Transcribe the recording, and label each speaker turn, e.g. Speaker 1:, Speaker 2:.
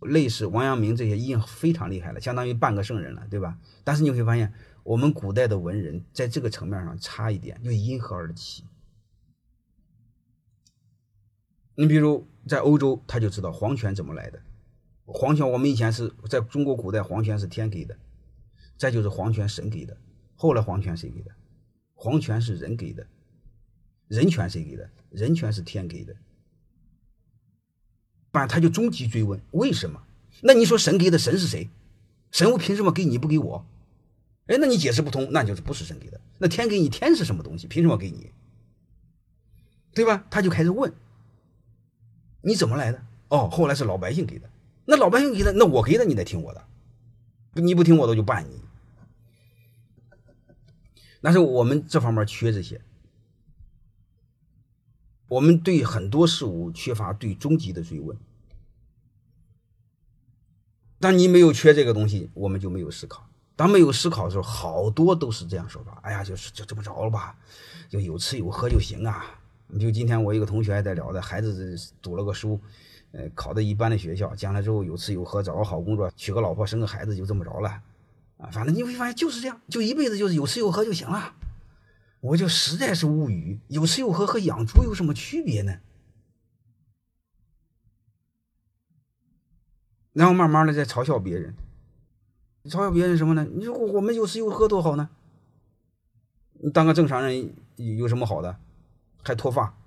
Speaker 1: 类似王阳明这些已经非常厉害了，相当于半个圣人了，对吧？但是你会发现，我们古代的文人在这个层面上差一点，就因何而起。你比如在欧洲，他就知道皇权怎么来的。皇权我们以前是在中国古代，皇权是天给的，再就是皇权神给的。后来皇权谁给的？皇权是人给的。人权谁给的？人权是天给的。反正他就终极追问为什么？那你说神给的神是谁？神我凭什么给你不给我？哎，那你解释不通，那就是不是神给的。那天给你天是什么东西？凭什么给你？对吧？他就开始问你怎么来的？哦，后来是老百姓给的。那老百姓给的，那我给的，你得听我的。你不听我的，我就办你。但是我们这方面缺这些，我们对很多事物缺乏对终极的追问。当你没有缺这个东西，我们就没有思考。当没有思考的时候，好多都是这样说法。哎呀，就是就这么着了吧，就有吃有喝就行啊。你就今天我一个同学还在聊的，孩子读了个书，呃，考的一般的学校，将来之后有吃有喝，找个好工作，娶个老婆，生个孩子，就这么着了。啊，反正你会发现就是这样，就一辈子就是有吃有喝就行了。我就实在是无语，有吃有喝和养猪有什么区别呢？然后慢慢的在嘲笑别人，嘲笑别人什么呢？你说我们有吃有喝多好呢？当个正常人有什么好的？还脱发，